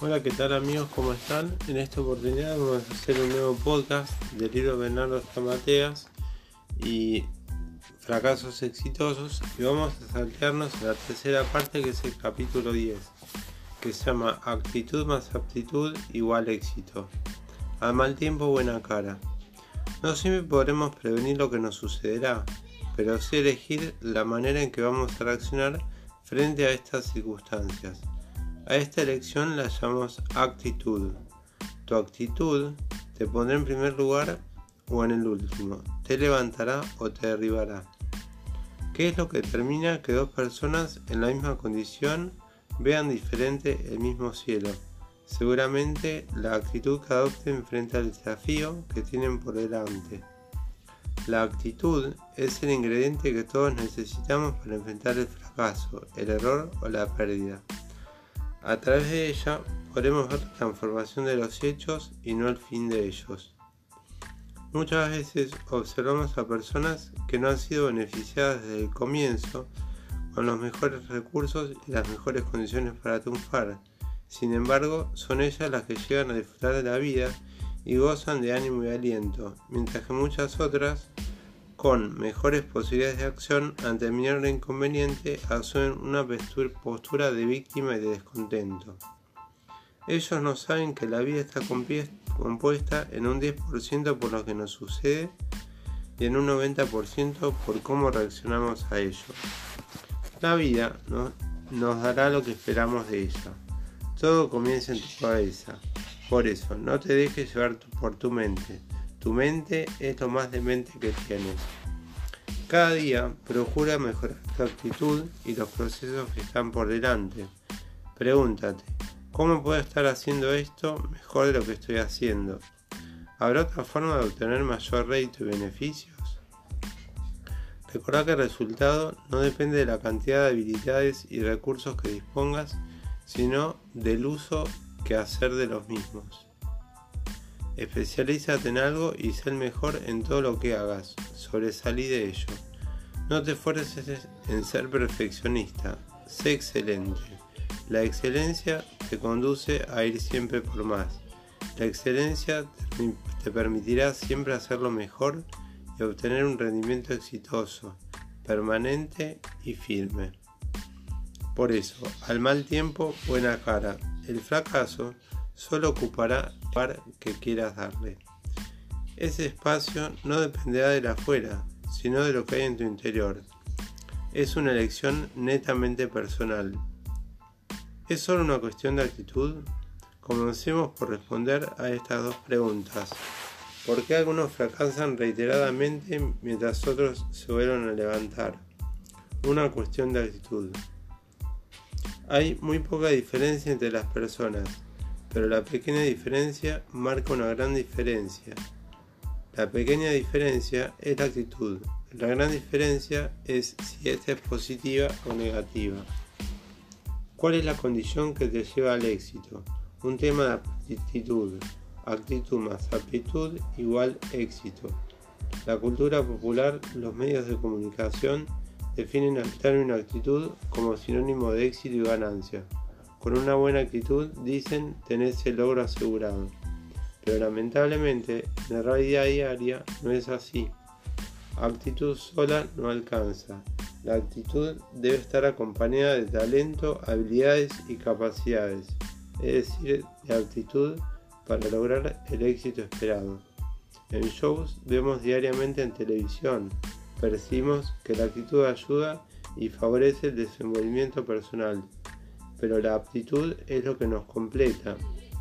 Hola, ¿qué tal amigos? ¿Cómo están? En esta oportunidad vamos a hacer un nuevo podcast del libro Bernardo Stamateas y fracasos exitosos y vamos a saltearnos a la tercera parte que es el capítulo 10 que se llama actitud más aptitud igual éxito. Al mal tiempo buena cara. No siempre podremos prevenir lo que nos sucederá, pero sí elegir la manera en que vamos a reaccionar frente a estas circunstancias. A esta elección la llamamos actitud. Tu actitud te pondrá en primer lugar o en el último, te levantará o te derribará. ¿Qué es lo que determina que dos personas en la misma condición vean diferente el mismo cielo? Seguramente la actitud que adopten frente al desafío que tienen por delante. La actitud es el ingrediente que todos necesitamos para enfrentar el fracaso, el error o la pérdida. A través de ella podremos ver la transformación de los hechos y no el fin de ellos. Muchas veces observamos a personas que no han sido beneficiadas desde el comienzo con los mejores recursos y las mejores condiciones para triunfar. Sin embargo, son ellas las que llegan a disfrutar de la vida y gozan de ánimo y aliento, mientras que muchas otras con mejores posibilidades de acción ante menor inconveniente, asumen una postura de víctima y de descontento. Ellos no saben que la vida está compuesta en un 10% por lo que nos sucede y en un 90% por cómo reaccionamos a ello. La vida nos dará lo que esperamos de ella. Todo comienza en tu cabeza. Por eso, no te dejes llevar por tu mente. Tu mente es lo más demente que tienes. Cada día procura mejorar tu actitud y los procesos que están por delante. Pregúntate, ¿cómo puedo estar haciendo esto mejor de lo que estoy haciendo? ¿Habrá otra forma de obtener mayor rédito y beneficios? Recordá que el resultado no depende de la cantidad de habilidades y recursos que dispongas, sino del uso que hacer de los mismos. Especialízate en algo y sé el mejor en todo lo que hagas. Sobresalí de ello. No te esfuerces en ser perfeccionista. Sé excelente. La excelencia te conduce a ir siempre por más. La excelencia te permitirá siempre hacerlo mejor y obtener un rendimiento exitoso, permanente y firme. Por eso, al mal tiempo, buena cara. El fracaso solo ocupará el lugar que quieras darle. Ese espacio no dependerá de la afuera, sino de lo que hay en tu interior. Es una elección netamente personal. ¿Es solo una cuestión de actitud? Comencemos por responder a estas dos preguntas. ¿Por qué algunos fracasan reiteradamente mientras otros se vuelven a levantar? Una cuestión de actitud. Hay muy poca diferencia entre las personas pero la pequeña diferencia marca una gran diferencia. La pequeña diferencia es la actitud, la gran diferencia es si esta es positiva o negativa. ¿Cuál es la condición que te lleva al éxito? Un tema de actitud. Actitud más aptitud igual éxito. La cultura popular, los medios de comunicación definen el término actitud como sinónimo de éxito y ganancia. Con una buena actitud dicen tener ese logro asegurado. Pero lamentablemente en la realidad diaria no es así. Actitud sola no alcanza. La actitud debe estar acompañada de talento, habilidades y capacidades, es decir, de actitud para lograr el éxito esperado. En shows vemos diariamente en televisión, percibimos que la actitud ayuda y favorece el desenvolvimiento personal, pero la aptitud es lo que nos completa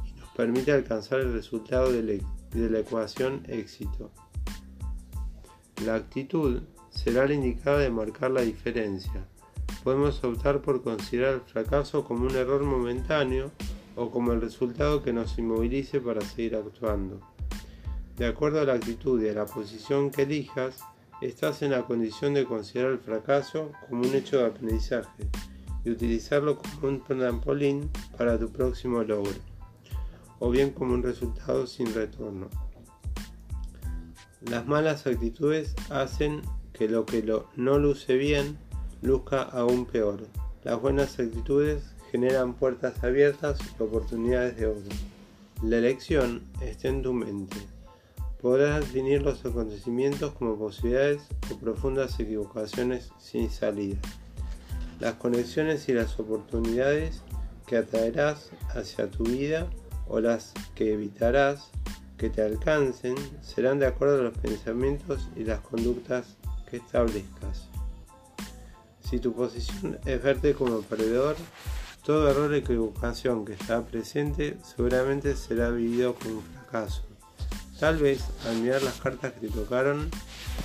y nos permite alcanzar el resultado de la, ecuación éxito. La actitud será la indicada de marcar la diferencia. Podemos optar por considerar el fracaso como un error momentáneo o como el resultado que nos inmovilice para seguir actuando. De acuerdo a la actitud y a la posición que elijas, estás en la condición de considerar el fracaso como un hecho de aprendizaje y utilizarlo como un trampolín para tu próximo logro, o bien como un resultado sin retorno. Las malas actitudes hacen que lo que no luce bien luzca aún peor. Las buenas actitudes generan puertas abiertas y oportunidades de oro. La elección está en tu mente. Podrás definir los acontecimientos como posibilidades o profundas equivocaciones sin salida. Las conexiones y las oportunidades que atraerás hacia tu vida o las que evitarás que te alcancen serán de acuerdo a los pensamientos y las conductas que establezcas. Si tu posición es verte como perdedor, todo error o equivocación que está presente seguramente será vivido como un fracaso. Tal vez al mirar las cartas que te tocaron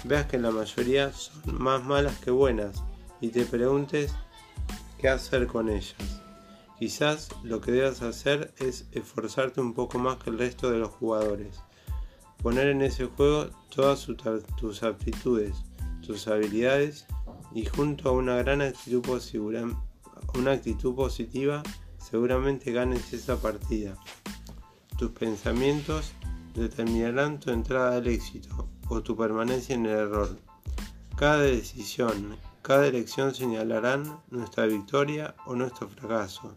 veas que la mayoría son más malas que buenas y te preguntes qué hacer con ellas. Quizás lo que debas hacer es esforzarte un poco más que el resto de los jugadores. Poner en ese juego todas tus aptitudes, tus habilidades y junto a una gran actitud una actitud positiva, seguramente ganes esa partida. Tus pensamientos determinarán tu entrada al éxito o tu permanencia en el error. Cada decisión, cada elección señalarán nuestra victoria o nuestro fracaso.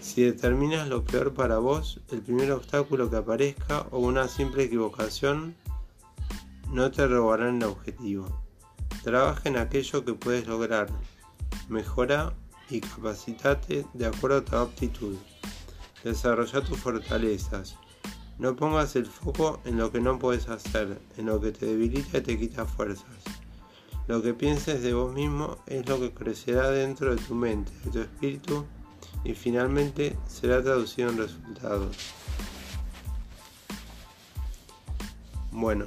Si determinas lo peor para vos, el primer obstáculo que aparezca o una simple equivocación no te robarán el objetivo. Trabaja en aquello que puedes lograr. Mejora y capacitate de acuerdo a tu aptitud. Desarrolla tus fortalezas. No pongas el foco en lo que no puedes hacer, en lo que te debilita y te quita fuerzas. Lo que pienses de vos mismo es lo que crecerá dentro de tu mente, de tu espíritu y finalmente será traducido en resultados. Bueno,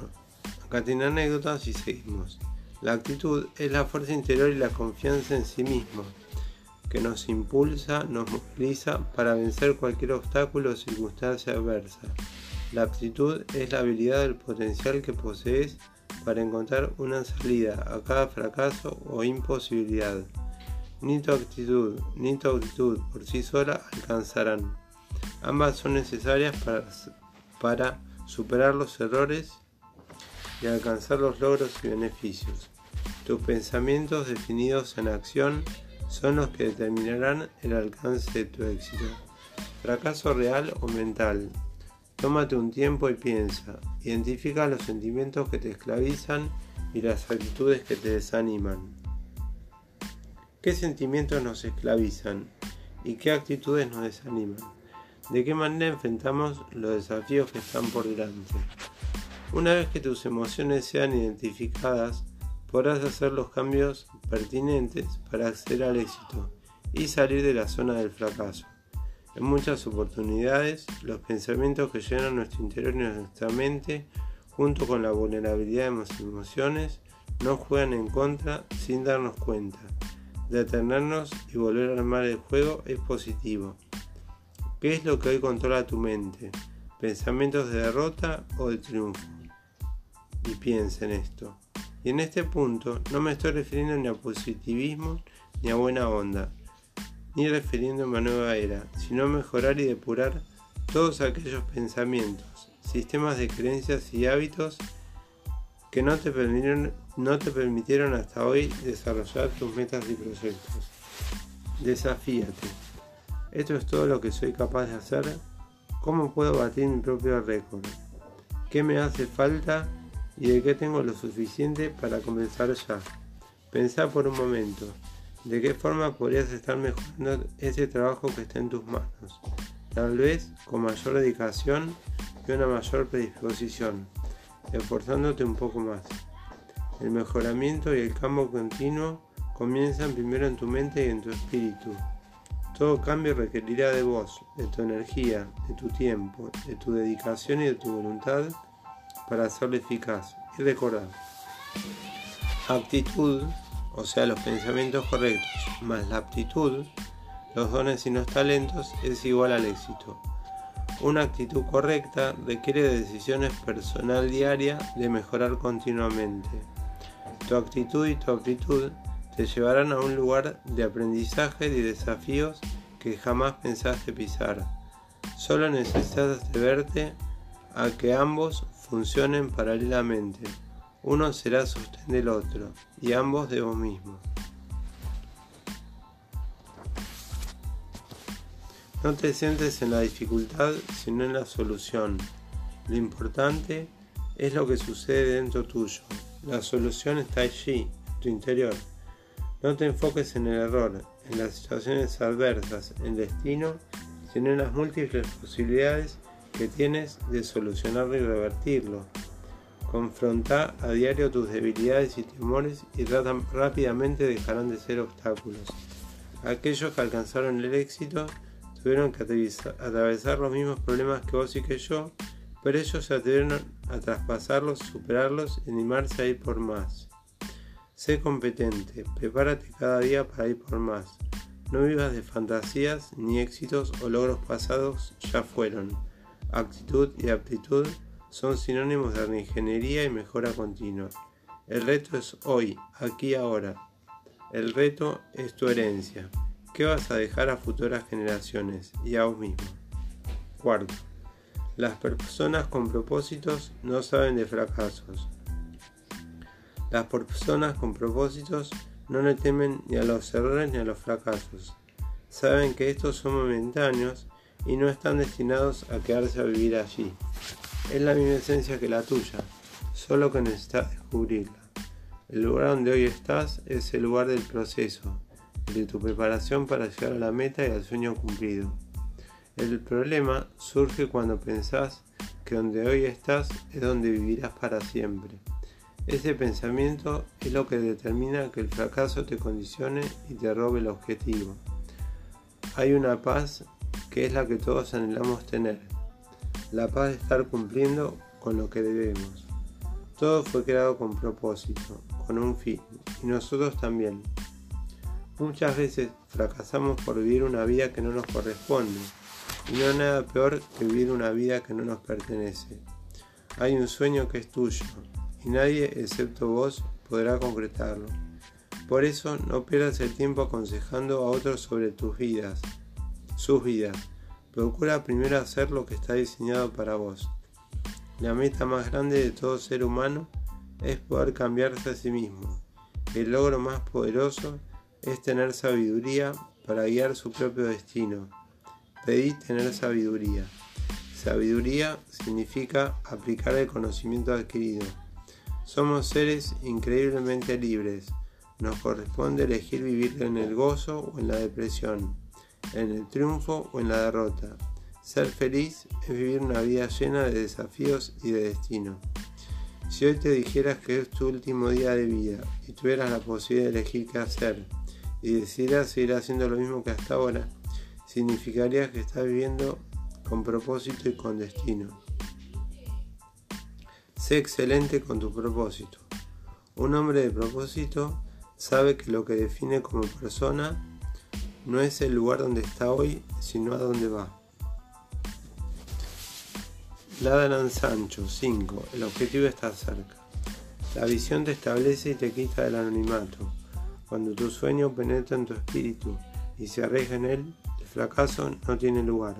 acá tiene anécdotas y seguimos. La actitud es la fuerza interior y la confianza en sí mismo que nos impulsa, nos moviliza para vencer cualquier obstáculo o circunstancia adversa. La aptitud es la habilidad del potencial que posees para encontrar una salida a cada fracaso o imposibilidad. Ni tu actitud ni tu actitud por sí sola alcanzarán. Ambas son necesarias para, para superar los errores y alcanzar los logros y beneficios. Tus pensamientos definidos en acción son los que determinarán el alcance de tu éxito. Fracaso real o mental. Tómate un tiempo y piensa. Identifica los sentimientos que te esclavizan y las actitudes que te desaniman. ¿Qué sentimientos nos esclavizan y qué actitudes nos desaniman? ¿De qué manera enfrentamos los desafíos que están por delante? Una vez que tus emociones sean identificadas, podrás hacer los cambios pertinentes para acceder al éxito y salir de la zona del fracaso. En muchas oportunidades, los pensamientos que llenan nuestro interior y nuestra mente, junto con la vulnerabilidad de nuestras emociones, nos juegan en contra sin darnos cuenta. Detenernos y volver a armar el juego es positivo. ¿Qué es lo que hoy controla tu mente? ¿Pensamientos de derrota o de triunfo? Y piensa en esto. Y en este punto no me estoy refiriendo ni a positivismo ni a buena onda, ni refiriéndome a nueva era, sino mejorar y depurar todos aquellos pensamientos, sistemas de creencias y hábitos que no te permitieron, no te permitieron hasta hoy desarrollar tus metas y proyectos. Desafíate. Esto es todo lo que soy capaz de hacer. ¿Cómo puedo batir mi propio récord? ¿Qué me hace falta y de qué tengo lo suficiente para comenzar ya. Pensá por un momento, de qué forma podrías estar mejorando ese trabajo que está en tus manos. Tal vez con mayor dedicación y una mayor predisposición, esforzándote un poco más. El mejoramiento y el cambio continuo comienzan primero en tu mente y en tu espíritu. Todo cambio requerirá de vos, de tu energía, de tu tiempo, de tu dedicación y de tu voluntad para hacerlo eficaz. Y recordar, aptitud, o sea, los pensamientos correctos, más la aptitud, los dones y los talentos, es igual al éxito. Una actitud correcta requiere de decisiones personal diaria de mejorar continuamente. Tu actitud y tu aptitud te llevarán a un lugar de aprendizaje y desafíos que jamás pensaste pisar. Solo necesitas verte a que ambos funcionen paralelamente. Uno será sostén del otro y ambos de vos mismo. No te centres en la dificultad, sino en la solución. Lo importante es lo que sucede dentro tuyo. La solución está allí, en tu interior. No te enfoques en el error, en las situaciones adversas, en el destino, sino en las múltiples posibilidades que tienes de solucionarlo y revertirlo. Confronta a diario tus debilidades y temores y rápidamente dejarán de ser obstáculos. Aquellos que alcanzaron el éxito tuvieron que atravesar los mismos problemas que vos y que yo, pero ellos se atrevieron a traspasarlos, superarlos y animarse a ir por más. Sé competente, prepárate cada día para ir por más. No vivas de fantasías ni éxitos o logros pasados ya fueron. Actitud y aptitud son sinónimos de ingeniería y mejora continua. El reto es hoy, aquí ahora. El reto es tu herencia. ¿Qué vas a dejar a futuras generaciones y a vos mismo? Cuarto. Las personas con propósitos no saben de fracasos. Las personas con propósitos no le temen ni a los errores ni a los fracasos. Saben que estos son momentáneos y no están destinados a quedarse a vivir allí. Es la misma esencia que la tuya, solo que necesitas descubrirla. El lugar donde hoy estás es el lugar del proceso, de tu preparación para llegar a la meta y al sueño cumplido. El problema surge cuando pensás que donde hoy estás es donde vivirás para siempre. Ese pensamiento es lo que determina que el fracaso te condicione y te robe el objetivo. Hay una paz que es la que todos anhelamos tener, la paz de estar cumpliendo con lo que debemos. Todo fue creado con propósito, con un fin, y nosotros también. Muchas veces fracasamos por vivir una vida que no nos corresponde, y no hay nada peor que vivir una vida que no nos pertenece. Hay un sueño que es tuyo, y nadie excepto vos podrá concretarlo. Por eso no pierdas el tiempo aconsejando a otros sobre tus vidas, sus vidas. Procura primero hacer lo que está diseñado para vos. La meta más grande de todo ser humano es poder cambiarse a sí mismo. El logro más poderoso es tener sabiduría para guiar su propio destino. Pedí tener sabiduría. Sabiduría significa aplicar el conocimiento adquirido. Somos seres increíblemente libres. Nos corresponde elegir vivir en el gozo o en la depresión, en el triunfo o en la derrota. Ser feliz es vivir una vida llena de desafíos y de destino. Si hoy te dijeras que es tu último día de vida y tuvieras la posibilidad de elegir qué hacer y decidieras seguir haciendo lo mismo que hasta ahora, significaría que estás viviendo con propósito y con destino. Sé excelente con tu propósito. Un hombre de propósito sabe que lo que define como persona no es el lugar donde está hoy, sino a dónde va. Ladran Sancho 5. El objetivo está cerca. La visión te establece y te quita del anonimato. Cuando tu sueño penetra en tu espíritu y se arriesga en él, el fracaso no tiene lugar.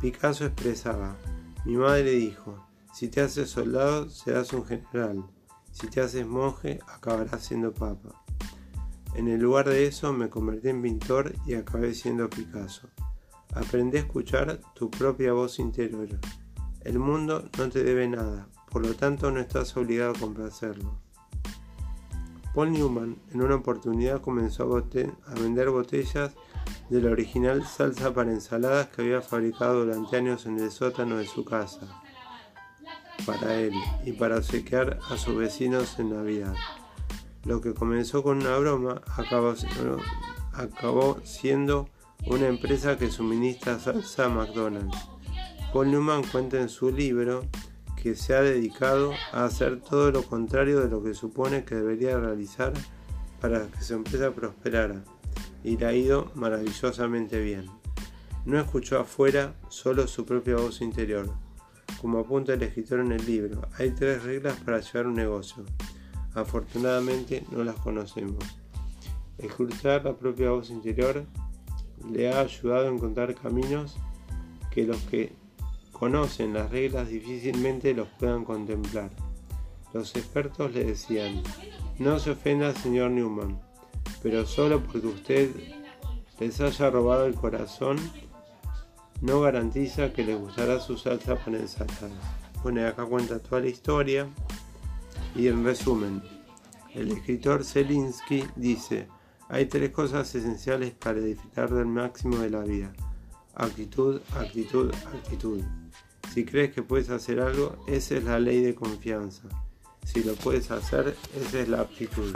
Picasso expresaba, mi madre dijo, si te haces soldado, serás un general. Si te haces monje, acabarás siendo papa. En el lugar de eso me convertí en pintor y acabé siendo Picasso. Aprendí a escuchar tu propia voz interior. El mundo no te debe nada, por lo tanto no estás obligado a complacerlo. Paul Newman en una oportunidad comenzó a, a vender botellas de la original salsa para ensaladas que había fabricado durante años en el sótano de su casa para él y para obsequiar a sus vecinos en Navidad. Lo que comenzó con una broma acabó, siendo una empresa que suministra salsa a McDonald's. Paul Newman cuenta en su libro que se ha dedicado a hacer todo lo contrario de lo que supone que debería realizar para que su empresa prosperara, y le ha ido maravillosamente bien. No escuchó afuera, solo su propia voz interior. Como apunta el escritor en el libro, hay tres reglas para llevar un negocio. Afortunadamente no las conocemos. Escuchar la propia voz interior le ha ayudado a encontrar caminos que los que conocen las reglas difícilmente los puedan contemplar. Los expertos le decían, no se ofenda señor Newman, pero solo porque usted les haya robado el corazón no garantiza que les gustará su salsa para ensaladas. Bueno, acá cuenta toda la historia y en resumen, el escritor Zelinsky dice, hay tres cosas esenciales para disfrutar del máximo de la vida. Actitud, actitud, actitud. Si crees que puedes hacer algo, esa es la ley de confianza. Si lo puedes hacer, esa es la aptitud.